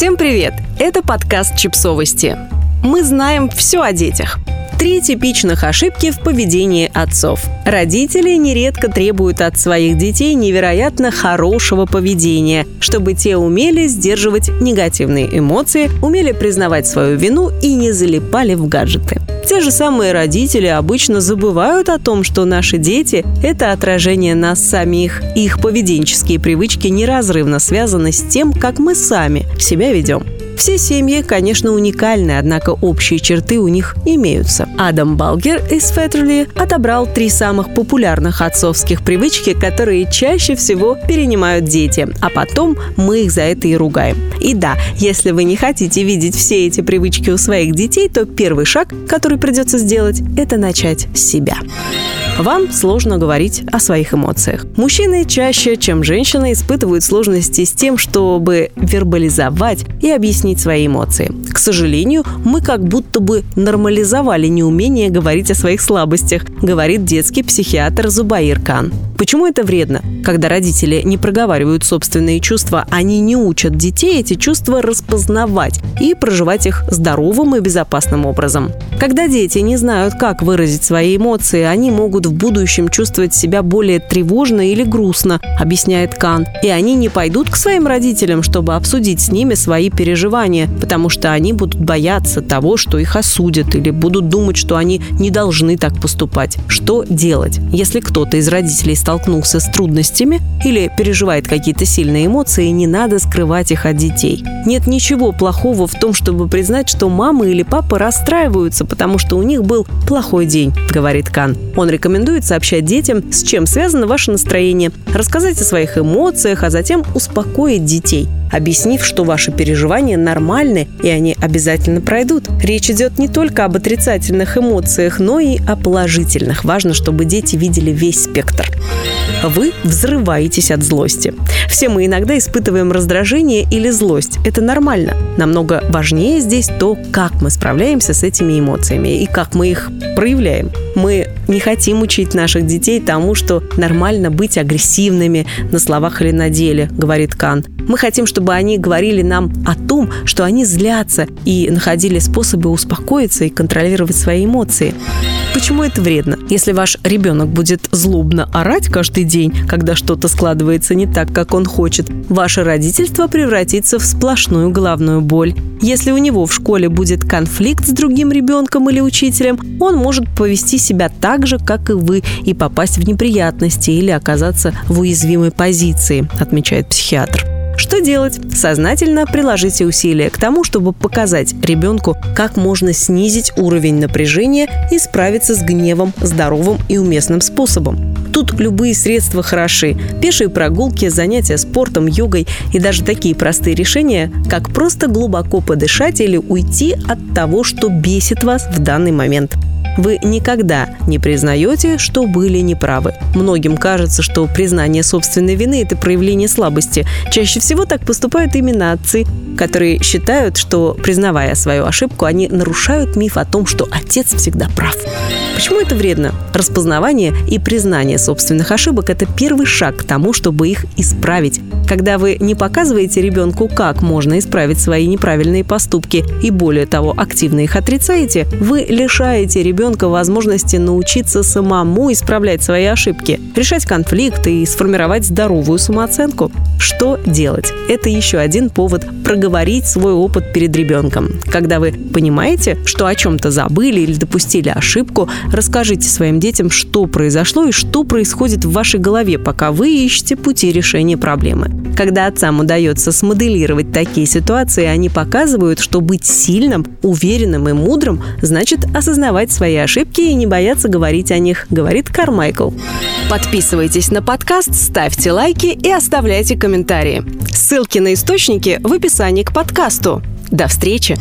Всем привет! Это подкаст «Чипсовости». Мы знаем все о детях. Три типичных ошибки в поведении отцов. Родители нередко требуют от своих детей невероятно хорошего поведения, чтобы те умели сдерживать негативные эмоции, умели признавать свою вину и не залипали в гаджеты. Те же самые родители обычно забывают о том, что наши дети – это отражение нас самих. Их поведенческие привычки неразрывно связаны с тем, как мы сами себя ведем. Все семьи, конечно, уникальны, однако общие черты у них имеются. Адам Балгер из Феттерли отобрал три самых популярных отцовских привычки, которые чаще всего перенимают дети, а потом мы их за это и ругаем. И да, если вы не хотите видеть все эти привычки у своих детей, то первый шаг, который придется сделать, это начать с себя. Вам сложно говорить о своих эмоциях. Мужчины чаще, чем женщины, испытывают сложности с тем, чтобы вербализовать и объяснить свои эмоции. К сожалению, мы как будто бы нормализовали неумение говорить о своих слабостях, говорит детский психиатр Зубаир Кан. Почему это вредно? Когда родители не проговаривают собственные чувства, они не учат детей эти чувства распознавать и проживать их здоровым и безопасным образом. Когда дети не знают, как выразить свои эмоции, они могут в будущем чувствовать себя более тревожно или грустно, объясняет Кан. И они не пойдут к своим родителям, чтобы обсудить с ними свои переживания, потому что они будут бояться того, что их осудят, или будут думать, что они не должны так поступать. Что делать, если кто-то из родителей стал столкнулся с трудностями или переживает какие-то сильные эмоции, не надо скрывать их от детей. Нет ничего плохого в том, чтобы признать, что мама или папа расстраиваются, потому что у них был плохой день, говорит Кан. Он рекомендует сообщать детям, с чем связано ваше настроение, рассказать о своих эмоциях, а затем успокоить детей – объяснив, что ваши переживания нормальны и они обязательно пройдут. Речь идет не только об отрицательных эмоциях, но и о положительных. Важно, чтобы дети видели весь спектр. Вы взрываетесь от злости. Все мы иногда испытываем раздражение или злость. Это нормально. Намного важнее здесь то, как мы справляемся с этими эмоциями и как мы их проявляем. Мы не хотим учить наших детей тому, что нормально быть агрессивными на словах или на деле, говорит Кан. Мы хотим, чтобы они говорили нам о том, что они злятся и находили способы успокоиться и контролировать свои эмоции. Почему это вредно? Если ваш ребенок будет злобно орать каждый день, когда что-то складывается не так, как он хочет, ваше родительство превратится в сплошную головную боль. Если у него в школе будет конфликт с другим ребенком или учителем, он может повести себя так же, как и вы, и попасть в неприятности или оказаться в уязвимой позиции, отмечает психиатр. Что делать? Сознательно приложите усилия к тому, чтобы показать ребенку, как можно снизить уровень напряжения и справиться с гневом здоровым и уместным способом. Тут любые средства хороши. Пешие прогулки, занятия спортом, йогой и даже такие простые решения, как просто глубоко подышать или уйти от того, что бесит вас в данный момент. Вы никогда не признаете, что были неправы. Многим кажется, что признание собственной вины – это проявление слабости. Чаще всего так поступают именно отцы, которые считают, что, признавая свою ошибку, они нарушают миф о том, что отец всегда прав. Почему это вредно? Распознавание и признание собственных ошибок – это первый шаг к тому, чтобы их исправить. Когда вы не показываете ребенку, как можно исправить свои неправильные поступки и, более того, активно их отрицаете, вы лишаете ребенка возможности научиться самому исправлять свои ошибки, решать конфликты и сформировать здоровую самооценку. Что делать? Это еще один повод проговорить свой опыт перед ребенком. Когда вы понимаете, что о чем-то забыли или допустили ошибку, расскажите своим детям, что произошло и что происходит в вашей голове, пока вы ищете пути решения проблемы. Когда отцам удается смоделировать такие ситуации, они показывают, что быть сильным, уверенным и мудрым значит осознавать свои ошибки и не бояться говорить о них, говорит Кармайкл. Подписывайтесь на подкаст, ставьте лайки и оставляйте комментарии. Ссылки на источники в описании к подкасту. До встречи!